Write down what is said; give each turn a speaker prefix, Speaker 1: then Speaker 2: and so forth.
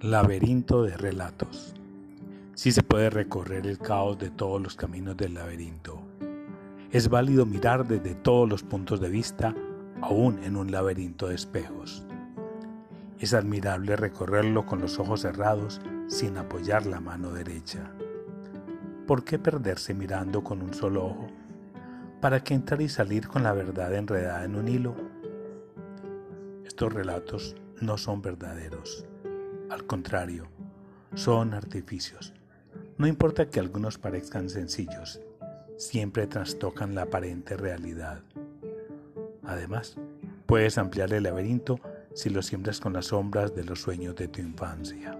Speaker 1: Laberinto de relatos. Sí se puede recorrer el caos de todos los caminos del laberinto. Es válido mirar desde todos los puntos de vista, aún en un laberinto de espejos. Es admirable recorrerlo con los ojos cerrados sin apoyar la mano derecha. ¿Por qué perderse mirando con un solo ojo? ¿Para qué entrar y salir con la verdad enredada en un hilo? Estos relatos no son verdaderos al contrario, son artificios. No importa que algunos parezcan sencillos, siempre trastocan la aparente realidad. Además, puedes ampliar el laberinto si lo siembras con las sombras de los sueños de tu infancia.